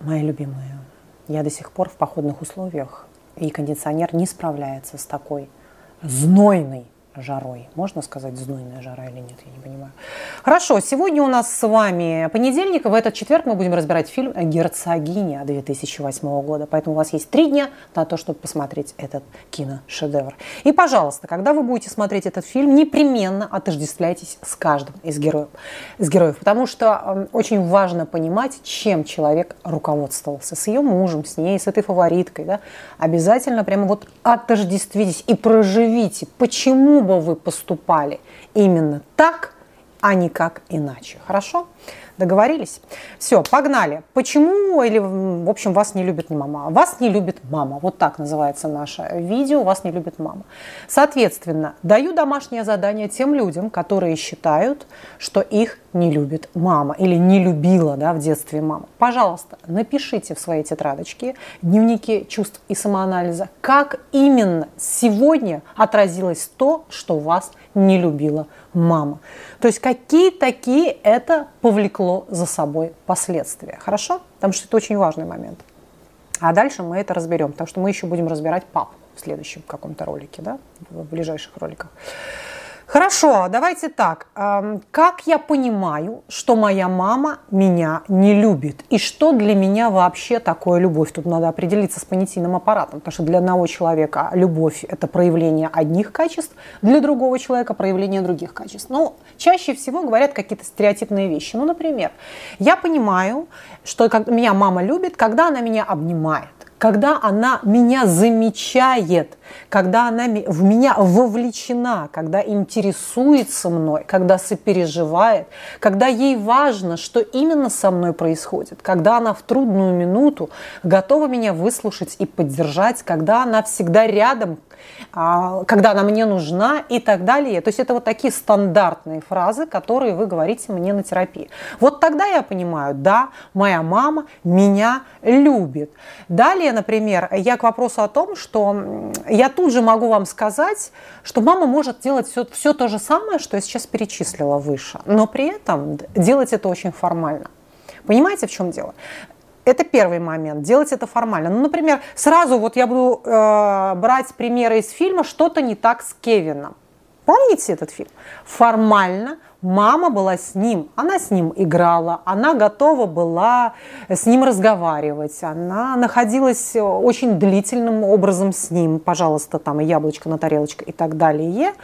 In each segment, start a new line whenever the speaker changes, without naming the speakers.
Мои любимые, я до сих пор в походных условиях, и кондиционер не справляется с такой знойной жарой. Можно сказать знойная жара или нет, я не понимаю. Хорошо, сегодня у нас с вами понедельник, в этот четверг мы будем разбирать фильм «Герцогиня» 2008 года. Поэтому у вас есть три дня на то, чтобы посмотреть этот киношедевр. И, пожалуйста, когда вы будете смотреть этот фильм, непременно отождествляйтесь с каждым из героев. Из героев потому что очень важно понимать, чем человек руководствовался. С ее мужем, с ней, с этой фавориткой. Да? Обязательно прямо вот отождествитесь и проживите, почему бы вы поступали именно так, а не как иначе. Хорошо? Договорились? Все, погнали. Почему или, в общем, вас не любит мама? Вас не любит мама. Вот так называется наше видео. Вас не любит мама. Соответственно, даю домашнее задание тем людям, которые считают, что их не любит мама или не любила да, в детстве мама. Пожалуйста, напишите в своей тетрадочке дневники чувств и самоанализа, как именно сегодня отразилось то, что вас не любила мама. То есть какие такие это повлекло за собой последствия. Хорошо? Потому что это очень важный момент. А дальше мы это разберем, потому что мы еще будем разбирать папу в следующем каком-то ролике, да, в ближайших роликах. Хорошо, давайте так. Как я понимаю, что моя мама меня не любит? И что для меня вообще такое любовь? Тут надо определиться с понятийным аппаратом, потому что для одного человека любовь – это проявление одних качеств, для другого человека – проявление других качеств. Ну, чаще всего говорят какие-то стереотипные вещи. Ну, например, я понимаю, что меня мама любит, когда она меня обнимает когда она меня замечает, когда она в меня вовлечена, когда интересуется мной, когда сопереживает, когда ей важно, что именно со мной происходит, когда она в трудную минуту готова меня выслушать и поддержать, когда она всегда рядом, когда она мне нужна и так далее. То есть это вот такие стандартные фразы, которые вы говорите мне на терапии. Вот тогда я понимаю, да, моя мама меня любит. Далее, например, я к вопросу о том, что я тут же могу вам сказать, что мама может делать все, все то же самое, что я сейчас перечислила выше, но при этом делать это очень формально. Понимаете, в чем дело? Это первый момент, делать это формально. Ну, например, сразу вот я буду э, брать примеры из фильма «Что-то не так с Кевином». Помните этот фильм? Формально Мама была с ним, она с ним играла, она готова была с ним разговаривать, она находилась очень длительным образом с ним, пожалуйста, там и яблочко на тарелочке и так далее.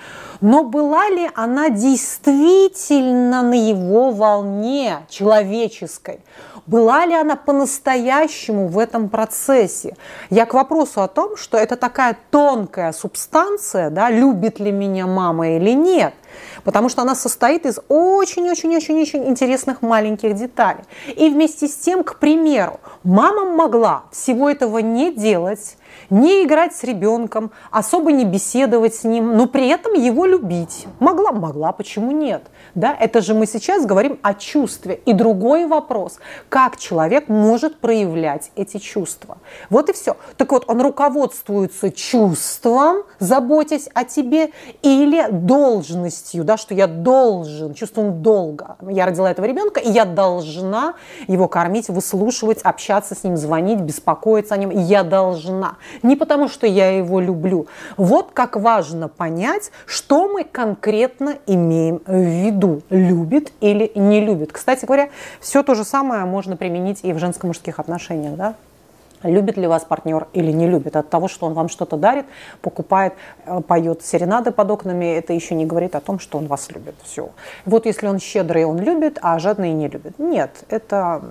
Но была ли она действительно на его волне человеческой? Была ли она по-настоящему в этом процессе? Я к вопросу о том, что это такая тонкая субстанция, да, любит ли меня мама или нет – потому что она состоит из очень-очень-очень-очень интересных маленьких деталей. И вместе с тем, к примеру, мама могла всего этого не делать, не играть с ребенком, особо не беседовать с ним, но при этом его любить. Могла, могла, почему нет? Да, это же мы сейчас говорим о чувстве. И другой вопрос, как человек может проявлять эти чувства. Вот и все. Так вот, он руководствуется чувством, заботясь о тебе, или должностью, да, что я должен, чувством долга. Я родила этого ребенка, и я должна его кормить, выслушивать, общаться с ним, звонить, беспокоиться о нем. Я должна. Не потому, что я его люблю. Вот как важно понять, что мы конкретно имеем в виду любит или не любит. Кстати говоря, все то же самое можно применить и в женско-мужских отношениях. Да? Любит ли вас партнер или не любит. От того, что он вам что-то дарит, покупает, э, поет серенады под окнами, это еще не говорит о том, что он вас любит. Все. Вот если он щедрый, он любит, а жадный не любит. Нет, это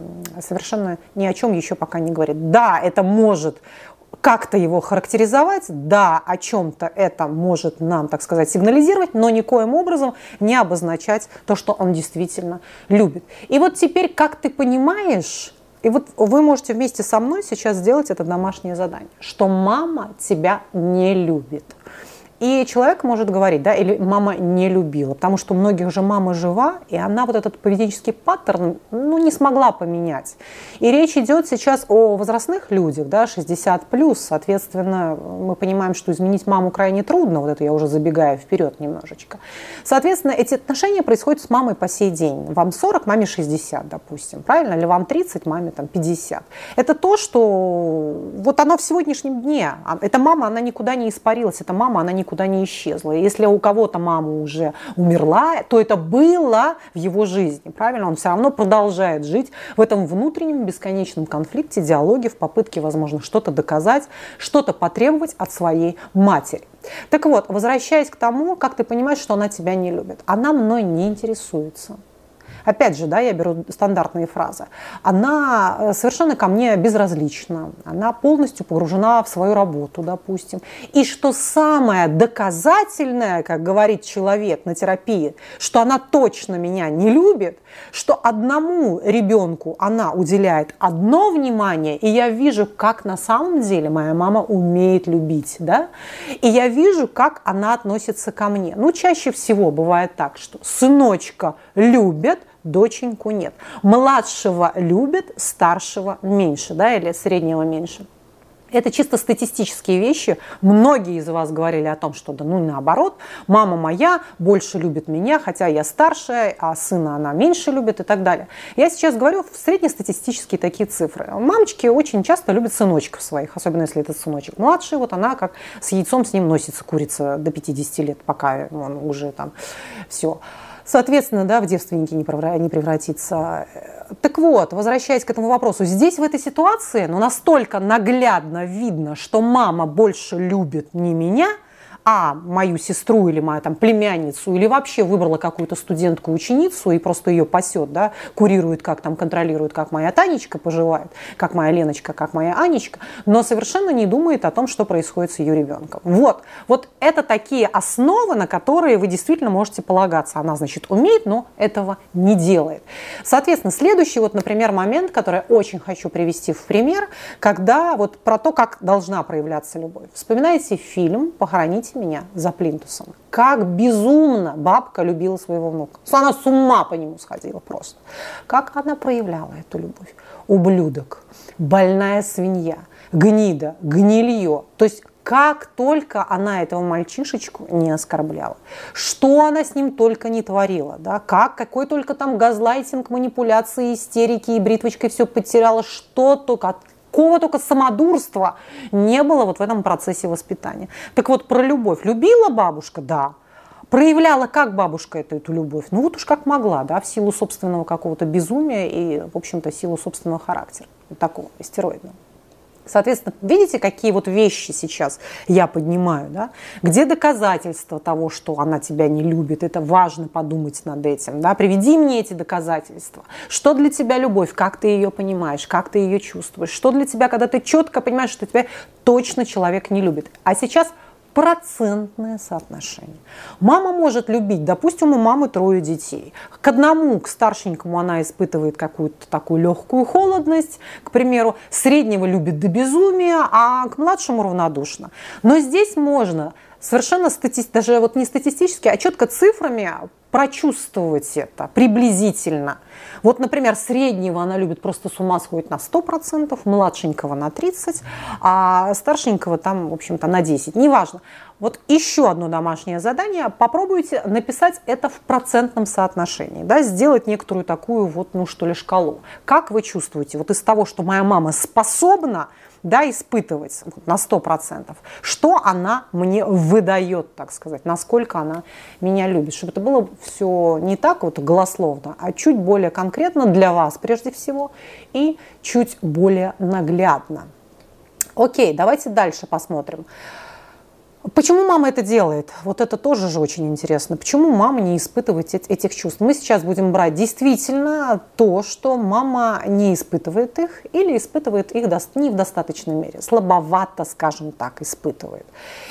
совершенно ни о чем еще пока не говорит. Да, это может как-то его характеризовать, да, о чем-то это может нам, так сказать, сигнализировать, но никоим образом не обозначать то, что он действительно любит. И вот теперь, как ты понимаешь, и вот вы можете вместе со мной сейчас сделать это домашнее задание, что мама тебя не любит. И человек может говорить, да, или мама не любила, потому что у многих же мама жива, и она вот этот поведенческий паттерн, ну, не смогла поменять. И речь идет сейчас о возрастных людях, да, 60 плюс, соответственно, мы понимаем, что изменить маму крайне трудно, вот это я уже забегаю вперед немножечко. Соответственно, эти отношения происходят с мамой по сей день. Вам 40, маме 60, допустим, правильно? Или вам 30, маме там 50. Это то, что вот оно в сегодняшнем дне. А эта мама, она никуда не испарилась, эта мама, она никуда не исчезла. И если у кого-то мама уже умерла, то это было в его жизни, правильно? Он все равно продолжает жить в этом внутреннем бесконечном конфликте, диалоге, в попытке, возможно, что-то доказать, что-то потребовать от своей матери. Так вот, возвращаясь к тому, как ты понимаешь, что она тебя не любит. Она мной не интересуется. Опять же, да, я беру стандартные фразы. Она э, совершенно ко мне безразлична. Она полностью погружена в свою работу, допустим. И что самое доказательное, как говорит человек на терапии, что она точно меня не любит, что одному ребенку она уделяет одно внимание, и я вижу, как на самом деле моя мама умеет любить, да, и я вижу, как она относится ко мне. Ну, чаще всего бывает так, что сыночка любят, доченьку нет. Младшего любят, старшего меньше, да, или среднего меньше. Это чисто статистические вещи. Многие из вас говорили о том, что да ну наоборот, мама моя больше любит меня, хотя я старшая, а сына она меньше любит и так далее. Я сейчас говорю в среднестатистические такие цифры. Мамочки очень часто любят сыночков своих, особенно если этот сыночек младший, вот она как с яйцом с ним носится, курица до 50 лет, пока он уже там все соответственно, да, в девственники не превратиться. Так вот, возвращаясь к этому вопросу, здесь в этой ситуации ну, настолько наглядно видно, что мама больше любит не меня – а мою сестру или мою там племянницу, или вообще выбрала какую-то студентку, ученицу и просто ее пасет, да, курирует, как там контролирует, как моя Танечка поживает, как моя Леночка, как моя Анечка, но совершенно не думает о том, что происходит с ее ребенком. Вот, вот это такие основы, на которые вы действительно можете полагаться. Она, значит, умеет, но этого не делает. Соответственно, следующий вот, например, момент, который я очень хочу привести в пример, когда вот про то, как должна проявляться любовь. Вспоминайте фильм «Похоронить меня за плинтусом. Как безумно бабка любила своего внука. Она с ума по нему сходила просто. Как она проявляла эту любовь? Ублюдок, больная свинья, гнида, гнилье. То есть как только она этого мальчишечку не оскорбляла, что она с ним только не творила, да, как, какой только там газлайтинг, манипуляции, истерики и бритвочкой все потеряла, что только, какого только самодурства не было вот в этом процессе воспитания. Так вот, про любовь. Любила бабушка? Да. Проявляла как бабушка эту, эту любовь? Ну вот уж как могла, да, в силу собственного какого-то безумия и, в общем-то, силу собственного характера, вот такого истероидного. Соответственно, видите, какие вот вещи сейчас я поднимаю, да? Где доказательства того, что она тебя не любит? Это важно подумать над этим, да? Приведи мне эти доказательства. Что для тебя любовь? Как ты ее понимаешь? Как ты ее чувствуешь? Что для тебя, когда ты четко понимаешь, что тебя точно человек не любит? А сейчас – процентное соотношение. Мама может любить, допустим, у мамы трое детей. К одному, к старшенькому она испытывает какую-то такую легкую холодность, к примеру, среднего любит до безумия, а к младшему равнодушно. Но здесь можно совершенно стати... даже вот не статистически, а четко цифрами прочувствовать это приблизительно. Вот, например, среднего она любит просто с ума сходить на 100%, младшенького на 30%, а старшенького там, в общем-то, на 10%. Неважно. Вот еще одно домашнее задание. Попробуйте написать это в процентном соотношении, да, сделать некоторую такую вот, ну что ли, шкалу. Как вы чувствуете? Вот из того, что моя мама способна, да, испытывать на 100%, что она мне выдает, так сказать, насколько она меня любит, чтобы это было все не так вот голословно, а чуть более конкретно для вас прежде всего и чуть более наглядно. Окей, давайте дальше посмотрим. Почему мама это делает? Вот это тоже же очень интересно. Почему мама не испытывает этих чувств? Мы сейчас будем брать действительно то, что мама не испытывает их или испытывает их не в достаточной мере, слабовато, скажем так, испытывает.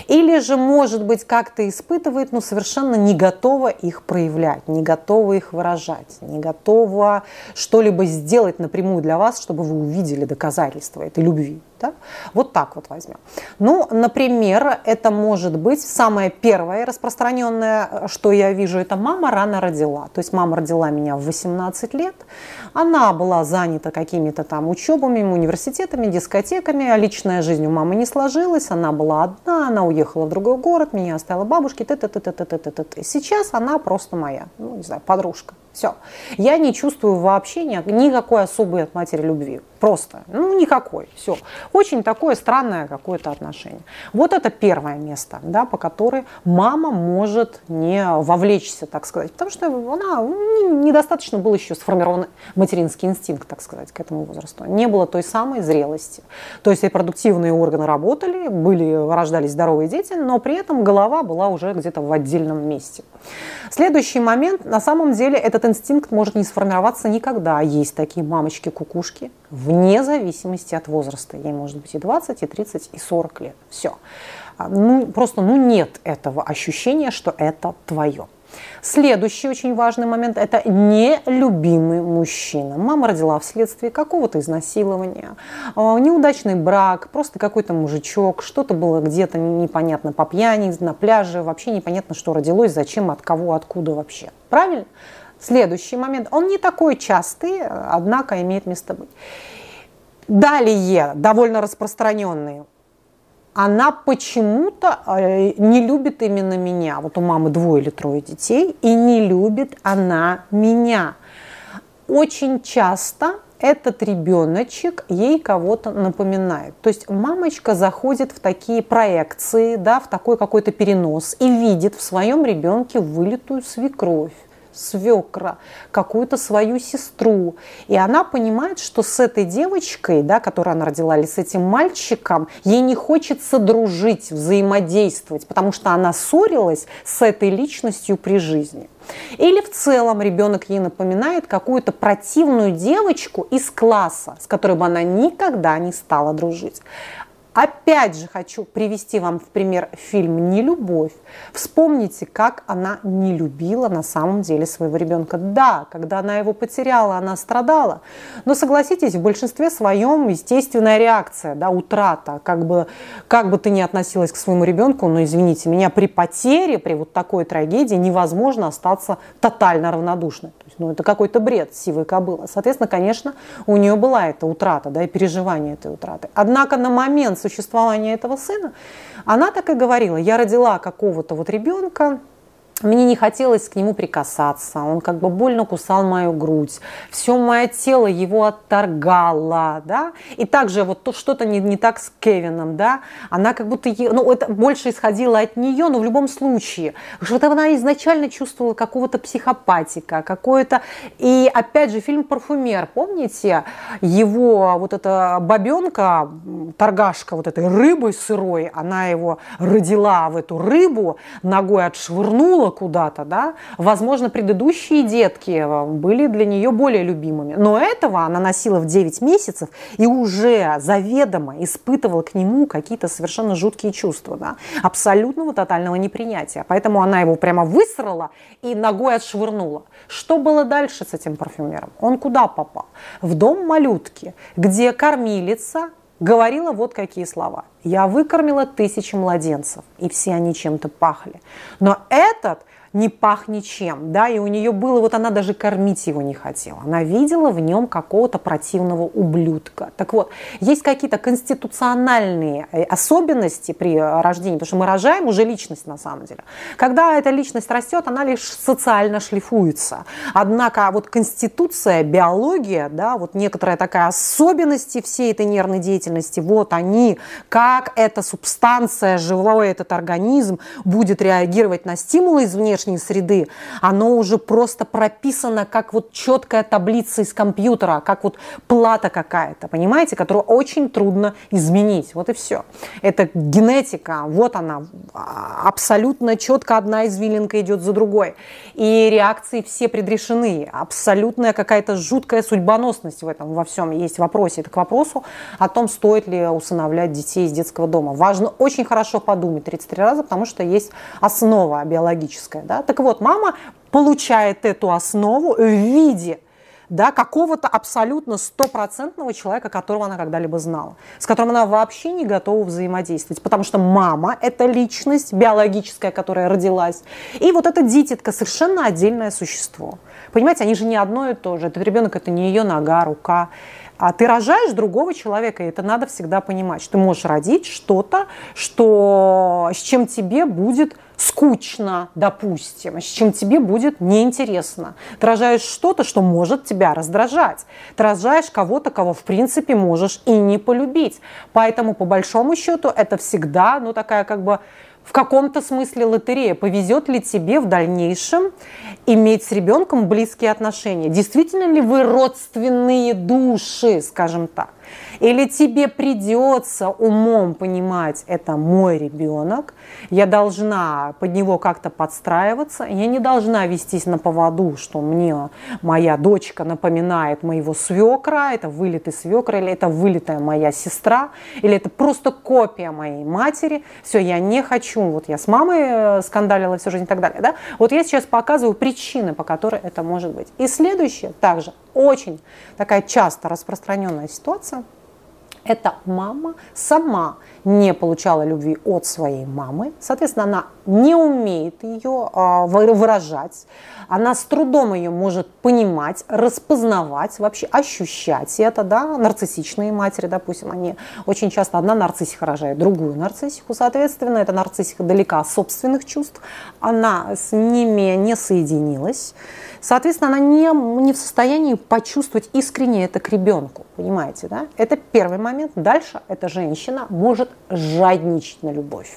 Или же, может быть, как-то испытывает, но совершенно не готова их проявлять, не готова их выражать, не готова что-либо сделать напрямую для вас, чтобы вы увидели доказательства этой любви. Да? Вот так вот возьмем. Ну, например, это может быть самое первое распространенное, что я вижу, это мама рано родила. То есть мама родила меня в 18 лет, она была занята какими-то там учебами, университетами, дискотеками, а личная жизнь у мамы не сложилась, она была одна, она уехала в другой город, меня оставила бабушки, т -т -т -т -т. Сейчас она просто моя, ну, не знаю, подружка. Все. Я не чувствую вообще никакой особой от матери любви. Просто. Ну, никакой. Все. Очень такое странное какое-то отношение. Вот это первое место, да, по которой мама может не вовлечься, так сказать. Потому что она ну, недостаточно был еще сформирован материнский инстинкт, так сказать, к этому возрасту. Не было той самой зрелости. То есть репродуктивные органы работали, были, рождались здоровые дети, но при этом голова была уже где-то в отдельном месте. Следующий момент, на самом деле, этот инстинкт может не сформироваться никогда. Есть такие мамочки-кукушки, вне зависимости от возраста. Ей может быть и 20, и 30, и 40 лет. Все. А, ну, просто ну, нет этого ощущения, что это твое. Следующий очень важный момент – это нелюбимый мужчина. Мама родила вследствие какого-то изнасилования, а, неудачный брак, просто какой-то мужичок, что-то было где-то непонятно по пьяни, на пляже, вообще непонятно, что родилось, зачем, от кого, откуда вообще. Правильно? Следующий момент. Он не такой частый, однако имеет место быть. Далее, довольно распространенные она почему-то э, не любит именно меня. Вот у мамы двое или трое детей, и не любит она меня. Очень часто этот ребеночек ей кого-то напоминает. То есть мамочка заходит в такие проекции, да, в такой какой-то перенос и видит в своем ребенке вылитую свекровь свекра, какую-то свою сестру. И она понимает, что с этой девочкой, да, которую она родила, или с этим мальчиком, ей не хочется дружить, взаимодействовать, потому что она ссорилась с этой личностью при жизни. Или в целом ребенок ей напоминает какую-то противную девочку из класса, с которой бы она никогда не стала дружить. Опять же хочу привести вам в пример фильм «Нелюбовь». Вспомните, как она не любила на самом деле своего ребенка. Да, когда она его потеряла, она страдала. Но согласитесь, в большинстве своем естественная реакция, да, утрата. Как бы, как бы ты ни относилась к своему ребенку, но извините меня, при потере, при вот такой трагедии невозможно остаться тотально равнодушной. Ну, это какой-то бред сивой кобылы. Соответственно, конечно, у нее была эта утрата, да, и переживание этой утраты. Однако на момент существования этого сына, она так и говорила, я родила какого-то вот ребенка, мне не хотелось к нему прикасаться, он как бы больно кусал мою грудь, все мое тело его отторгало, да, и также вот то что-то не, не так с Кевином, да, она как будто, ну, это больше исходило от нее, но в любом случае, что-то она изначально чувствовала какого-то психопатика, какое-то, и опять же, фильм «Парфюмер», помните, его вот эта бабенка, торгашка вот этой рыбой сырой, она его родила в эту рыбу, ногой отшвырнула, тянула куда-то, да, возможно, предыдущие детки э, были для нее более любимыми, но этого она носила в 9 месяцев и уже заведомо испытывала к нему какие-то совершенно жуткие чувства, да, абсолютного тотального непринятия. Поэтому она его прямо высрала и ногой отшвырнула. Что было дальше с этим парфюмером? Он куда попал? В дом малютки, где кормилица говорила вот какие слова. «Я выкормила тысячи младенцев, и все они чем-то пахли. Но этот не пахнет чем, да, и у нее было, вот она даже кормить его не хотела, она видела в нем какого-то противного ублюдка. Так вот, есть какие-то конституциональные э, особенности при рождении, потому что мы рожаем уже личность на самом деле. Когда эта личность растет, она лишь социально шлифуется. Однако вот конституция, биология, да, вот некоторая такая особенности всей этой нервной деятельности, вот они, как эта субстанция, живой этот организм будет реагировать на стимулы из внешней внешней среды, оно уже просто прописано как вот четкая таблица из компьютера, как вот плата какая-то, понимаете, которую очень трудно изменить. Вот и все. Это генетика, вот она, абсолютно четко одна извилинка идет за другой. И реакции все предрешены. Абсолютная какая-то жуткая судьбоносность в этом во всем есть в вопросе. Это к вопросу о том, стоит ли усыновлять детей из детского дома. Важно очень хорошо подумать 33 раза, потому что есть основа биологическая. Да? Да? Так вот, мама получает эту основу в виде да, какого-то абсолютно стопроцентного человека, которого она когда-либо знала, с которым она вообще не готова взаимодействовать, потому что мама – это личность биологическая, которая родилась, и вот эта дитятка – совершенно отдельное существо. Понимаете, они же не одно и то же. Этот ребенок – это не ее нога, рука, а ты рожаешь другого человека, и это надо всегда понимать, ты можешь родить что-то, что, с чем тебе будет скучно, допустим, с чем тебе будет неинтересно. Ты рожаешь что-то, что может тебя раздражать. Ты рожаешь кого-то, кого в принципе можешь и не полюбить. Поэтому, по большому счету, это всегда, ну, такая как бы в каком-то смысле лотерея. Повезет ли тебе в дальнейшем иметь с ребенком близкие отношения? Действительно ли вы родственные души, скажем так? Или тебе придется умом понимать, это мой ребенок, я должна под него как-то подстраиваться, я не должна вестись на поводу, что мне моя дочка напоминает моего свекра, это вылитый свекра, или это вылитая моя сестра, или это просто копия моей матери. Все, я не хочу, вот я с мамой э, скандалила всю жизнь и так далее. Да? Вот я сейчас показываю причины, по которой это может быть. И следующее, также очень такая часто распространенная ситуация – эта мама сама не получала любви от своей мамы, соответственно, она не умеет ее а, выражать, она с трудом ее может понимать, распознавать, вообще ощущать это, да, нарциссичные матери, допустим, они очень часто одна нарциссика рожает другую нарциссику, соответственно, эта нарциссика далека от собственных чувств, она с ними не соединилась, Соответственно, она не, не в состоянии почувствовать искренне это к ребенку, понимаете, да? Это первый момент. Дальше эта женщина может жадничать на любовь.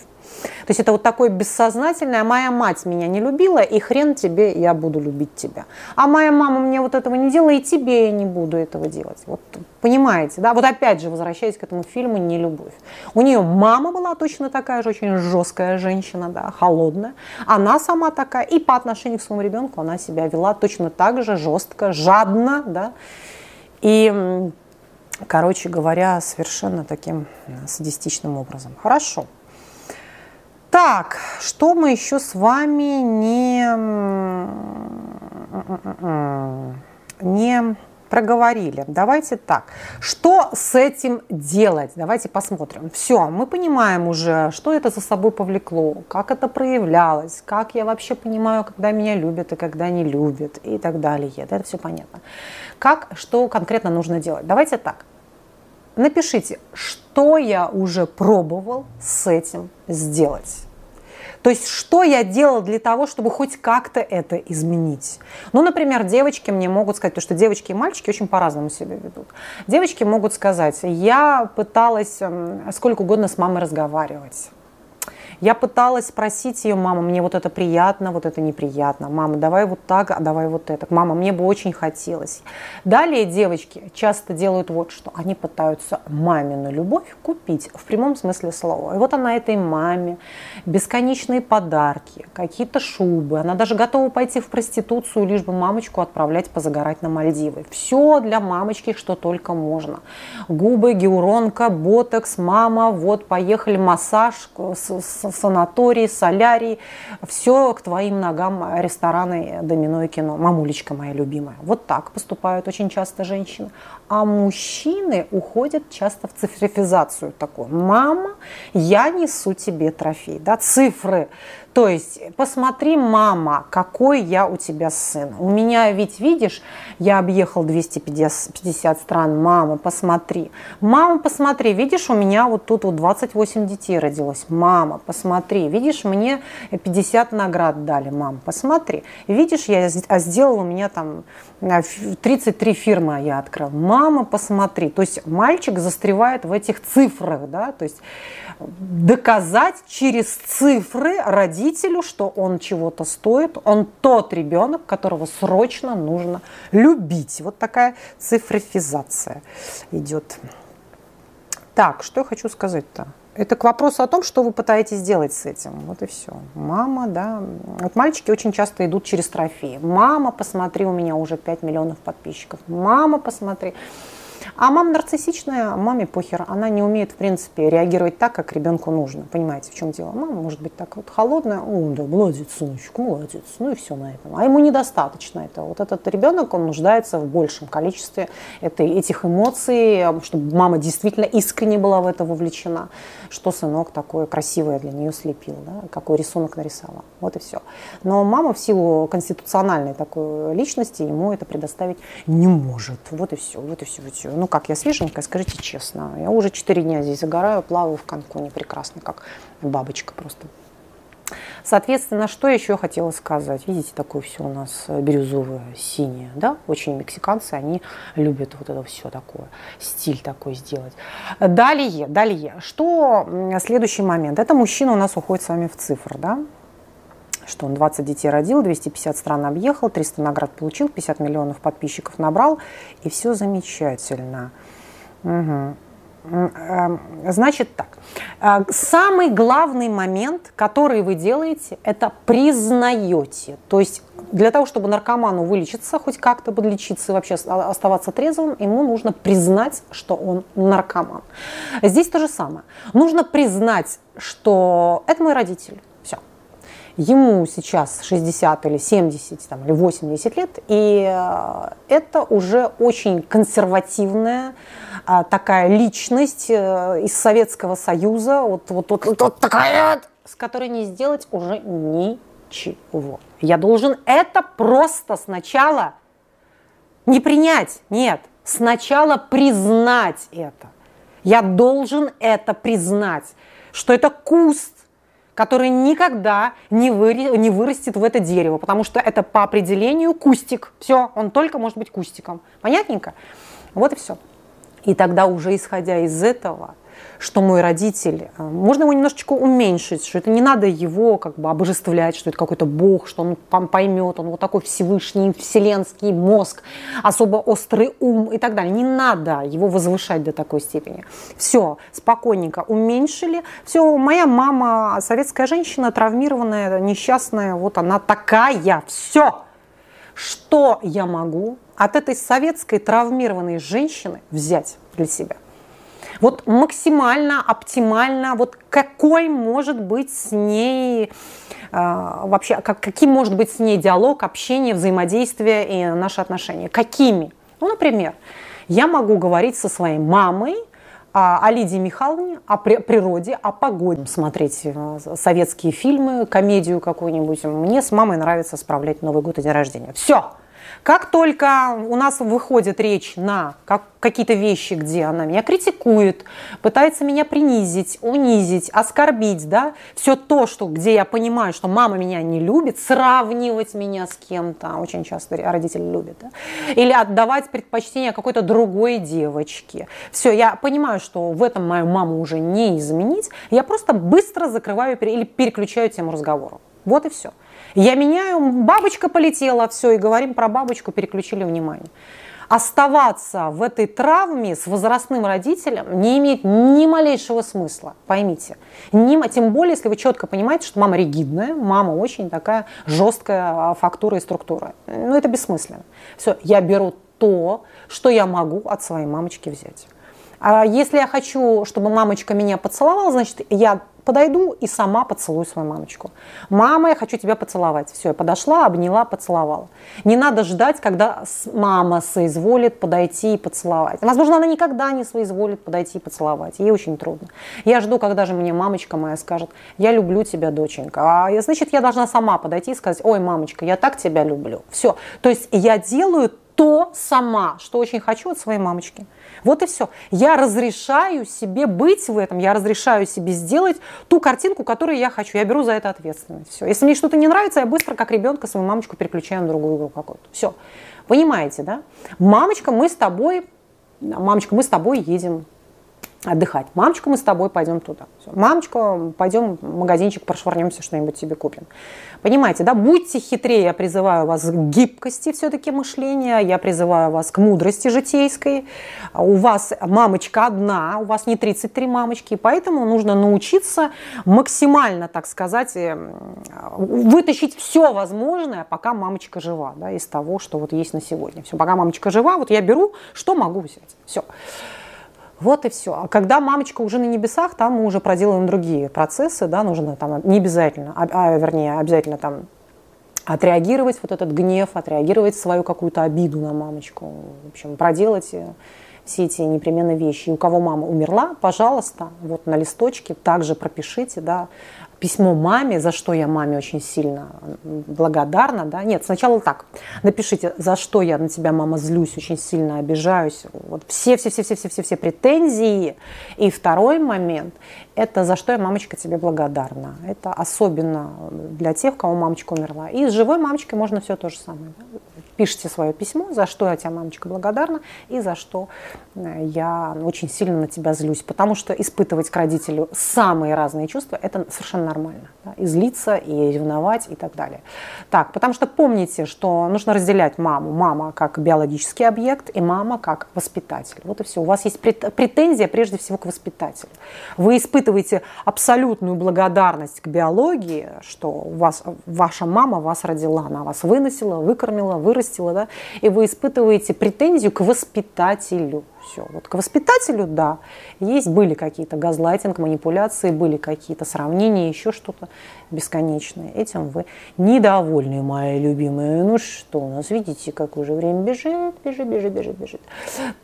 То есть это вот такое бессознательное, моя мать меня не любила, и хрен тебе, я буду любить тебя. А моя мама мне вот этого не делала, и тебе я не буду этого делать. Вот понимаете, да? Вот опять же, возвращаясь к этому фильму «Не любовь». У нее мама была точно такая же, очень жесткая женщина, да, холодная. Она сама такая, и по отношению к своему ребенку она себя вела точно так же жестко, жадно, да. И короче говоря, совершенно таким садистичным образом. Хорошо. Так, что мы еще с вами не, не проговорили. Давайте так. Что с этим делать? Давайте посмотрим. Все, мы понимаем уже, что это за собой повлекло, как это проявлялось, как я вообще понимаю, когда меня любят и когда не любят и так далее. Это все понятно. Как, что конкретно нужно делать? Давайте так. Напишите, что я уже пробовал с этим сделать. То есть, что я делал для того, чтобы хоть как-то это изменить? Ну, например, девочки мне могут сказать, потому что девочки и мальчики очень по-разному себя ведут. Девочки могут сказать, я пыталась сколько угодно с мамой разговаривать. Я пыталась спросить ее, мама, мне вот это приятно, вот это неприятно. Мама, давай вот так, а давай вот это. Мама, мне бы очень хотелось. Далее девочки часто делают вот что. Они пытаются мамину любовь купить в прямом смысле слова. И вот она этой маме бесконечные подарки, какие-то шубы. Она даже готова пойти в проституцию, лишь бы мамочку отправлять позагорать на Мальдивы. Все для мамочки, что только можно. Губы, геуронка, ботокс, мама, вот поехали массаж с, с санаторий, солярий, все к твоим ногам рестораны, домино и кино. Мамулечка моя любимая. Вот так поступают очень часто женщины. А мужчины уходят часто в цифрифизацию такую. Мама, я несу тебе трофей. Да? Цифры то есть, посмотри, мама, какой я у тебя сын. У меня ведь, видишь, я объехал 250 стран. Мама, посмотри. Мама, посмотри, видишь, у меня вот тут вот 28 детей родилось. Мама, посмотри. Видишь, мне 50 наград дали. Мама, посмотри. Видишь, я а сделал у меня там 33 фирмы я открыл. Мама, посмотри. То есть мальчик застревает в этих цифрах, да, то есть доказать через цифры родителю, что он чего-то стоит, он тот ребенок, которого срочно нужно любить. Вот такая цифрифизация идет. Так, что я хочу сказать-то? Это к вопросу о том, что вы пытаетесь сделать с этим. Вот и все. Мама, да. Вот мальчики очень часто идут через трофеи. Мама, посмотри, у меня уже 5 миллионов подписчиков. Мама, посмотри. А мама нарциссичная, маме похер. Она не умеет, в принципе, реагировать так, как ребенку нужно. Понимаете, в чем дело? Мама может быть так вот холодная. О, да, молодец, сыночек, молодец. Ну и все на этом. А ему недостаточно этого. Вот этот ребенок, он нуждается в большем количестве этой, этих эмоций, чтобы мама действительно искренне была в это вовлечена. Что сынок такое красивое для нее слепил, да? какой рисунок нарисовал. Вот и все. Но мама в силу конституциональной такой личности ему это предоставить не может. Вот и все, вот и все. Вот и все. Ну как, я свеженькая, скажите честно. Я уже четыре дня здесь загораю, плаваю в Канкуне прекрасно, как бабочка просто. Соответственно, что еще хотела сказать? Видите, такое все у нас бирюзовое, синее, да? Очень мексиканцы, они любят вот это все такое, стиль такой сделать. Далее, далее. Что следующий момент? Это мужчина у нас уходит с вами в цифры, да? Что он 20 детей родил, 250 стран объехал, 300 наград получил, 50 миллионов подписчиков набрал, и все замечательно. Угу. Значит так, э, самый главный момент, который вы делаете, это признаете. То есть для того, чтобы наркоману вылечиться, хоть как-то подлечиться и вообще оставаться трезвым, ему нужно признать, что он наркоман. Здесь то же самое. Нужно признать, что это мой родитель ему сейчас 60 или 70 там, или 80 лет, и э, это уже очень консервативная а, такая личность э, из Советского Союза, вот, вот, вот, вот, вот такая, с которой не сделать уже ничего. Я должен это просто сначала не принять, нет, сначала признать это. Я должен это признать, что это куст который никогда не, выри, не вырастет в это дерево, потому что это по определению кустик. Все, он только может быть кустиком. Понятненько? Вот и все. И тогда уже исходя из этого, что мой родитель, э, можно его немножечко уменьшить, что это не надо его как бы обожествлять, что это какой-то бог, что он поймет, он вот такой Всевышний, вселенский мозг, особо острый ум и так далее. Не надо его возвышать до такой степени. Все, спокойненько уменьшили. Все, моя мама, советская женщина, травмированная, несчастная, вот она такая, все. Что я могу от этой советской травмированной женщины взять для себя? Вот максимально, оптимально, вот какой может быть с ней э, вообще, как, каким может быть с ней диалог, общение, взаимодействие и наши отношения? Какими? Ну, например, я могу говорить со своей мамой, о Лидии Михайловне, о природе, о погоде. Смотреть э, советские фильмы, комедию какую-нибудь. Мне с мамой нравится справлять Новый год и день рождения. Все. Как только у нас выходит речь на как, какие-то вещи, где она меня критикует, пытается меня принизить, унизить, оскорбить, да, все то, что, где я понимаю, что мама меня не любит, сравнивать меня с кем-то, очень часто родители любят, да, или отдавать предпочтение какой-то другой девочке. Все, я понимаю, что в этом мою маму уже не изменить, я просто быстро закрываю или переключаю тему разговора. Вот и все. Я меняю, бабочка полетела, все, и говорим про бабочку, переключили внимание. Оставаться в этой травме с возрастным родителем не имеет ни малейшего смысла, поймите. Ни, тем более, если вы четко понимаете, что мама ригидная, мама очень такая жесткая а, фактура и структура. Ну, это бессмысленно. Все, я беру то, что я могу от своей мамочки взять. А если я хочу, чтобы мамочка меня поцеловала, значит, я подойду и сама поцелую свою мамочку. Мама, я хочу тебя поцеловать. Все, я подошла, обняла, поцеловала. Не надо ждать, когда мама соизволит подойти и поцеловать. Возможно, она никогда не соизволит подойти и поцеловать. Ей очень трудно. Я жду, когда же мне мамочка моя скажет, я люблю тебя, доченька. А значит, я должна сама подойти и сказать, ой, мамочка, я так тебя люблю. Все. То есть я делаю то сама, что очень хочу от своей мамочки. Вот и все. Я разрешаю себе быть в этом, я разрешаю себе сделать ту картинку, которую я хочу. Я беру за это ответственность. Все. Если мне что-то не нравится, я быстро, как ребенка, свою мамочку переключаю на другую игру какую-то. Все. Понимаете, да? Мамочка, мы с тобой, мамочка, мы с тобой едем отдыхать. Мамочка, мы с тобой пойдем туда. Все. Мамочка, пойдем в магазинчик, прошвырнемся, что-нибудь себе купим. Понимаете, да? Будьте хитрее, я призываю вас к гибкости все-таки мышления, я призываю вас к мудрости житейской. У вас мамочка одна, у вас не 33 мамочки, поэтому нужно научиться максимально, так сказать, эм, вытащить все возможное, пока мамочка жива, да, из того, что вот есть на сегодня. Все, пока мамочка жива, вот я беру, что могу взять. Все. Вот и все. А когда мамочка уже на небесах, там мы уже проделываем другие процессы, да, нужно там не обязательно, а, а вернее, обязательно там отреагировать вот этот гнев, отреагировать свою какую-то обиду на мамочку, в общем, проделать э, все эти непременные вещи. И у кого мама умерла, пожалуйста, вот на листочке также пропишите, да, письмо маме, за что я маме очень сильно благодарна, да, нет, сначала так, напишите, за что я на тебя, мама, злюсь, очень сильно обижаюсь, вот все-все-все-все-все-все претензии, и второй момент, это за что я, мамочка, тебе благодарна, это особенно для тех, у кого мамочка умерла, и с живой мамочкой можно все то же самое, да? пишите свое письмо, за что я тебе, мамочка, благодарна, и за что э, я очень сильно на тебя злюсь. Потому что испытывать к родителю самые разные чувства – это совершенно нормально. Да? И злиться, и ревновать, и так далее. Так, потому что помните, что нужно разделять маму. Мама как биологический объект, и мама как воспитатель. Вот и все. У вас есть претензия прежде всего к воспитателю. Вы испытываете абсолютную благодарность к биологии, что у вас, ваша мама вас родила, она вас выносила, выкормила, вырастила, да, и вы испытываете претензию к воспитателю. Все. Вот к воспитателю, да, есть, были какие-то газлайтинг, манипуляции, были какие-то сравнения, еще что-то бесконечное. Этим вы недовольны, мои любимые. Ну что у нас, видите, как уже время бежит, бежит, бежит, бежит, бежит.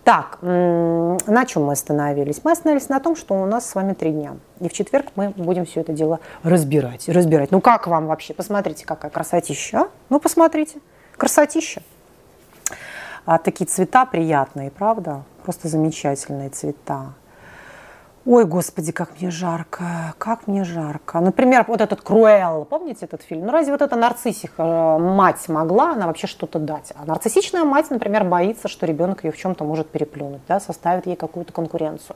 Так, на чем мы остановились? Мы остановились на том, что у нас с вами три дня. И в четверг мы будем все это дело разбирать. разбирать. Ну как вам вообще? Посмотрите, какая красотища. Ну посмотрите. Красотища. А такие цвета приятные, правда? Просто замечательные цвета. Ой, господи, как мне жарко, как мне жарко. Например, вот этот Круэлл, помните этот фильм? Ну разве вот эта нарциссиха э, мать могла она вообще что-то дать? А нарциссичная мать, например, боится, что ребенок ее в чем-то может переплюнуть, да, составит ей какую-то конкуренцию.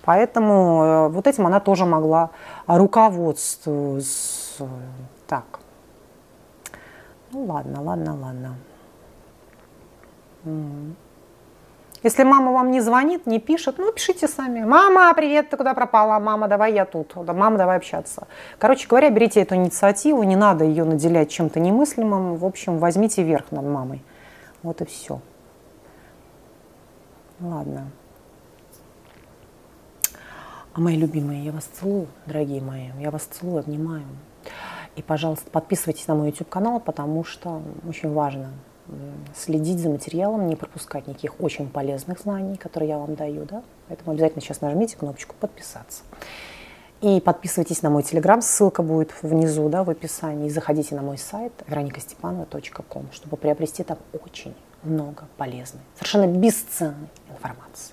Поэтому э, вот этим она тоже могла руководствоваться. Так, ну ладно, ладно, ладно. Если мама вам не звонит, не пишет, ну пишите сами. Мама, привет, ты куда пропала? Мама, давай я тут. Мама, давай общаться. Короче говоря, берите эту инициативу, не надо ее наделять чем-то немыслимым. В общем, возьмите верх над мамой. Вот и все. Ладно. А мои любимые, я вас целую, дорогие мои. Я вас целую, обнимаю. И, пожалуйста, подписывайтесь на мой YouTube-канал, потому что очень важно следить за материалом, не пропускать никаких очень полезных знаний, которые я вам даю. Да? Поэтому обязательно сейчас нажмите кнопочку «Подписаться». И подписывайтесь на мой телеграм, ссылка будет внизу да, в описании. И заходите на мой сайт veronikastепанова.com, чтобы приобрести там очень много полезной, совершенно бесценной информации.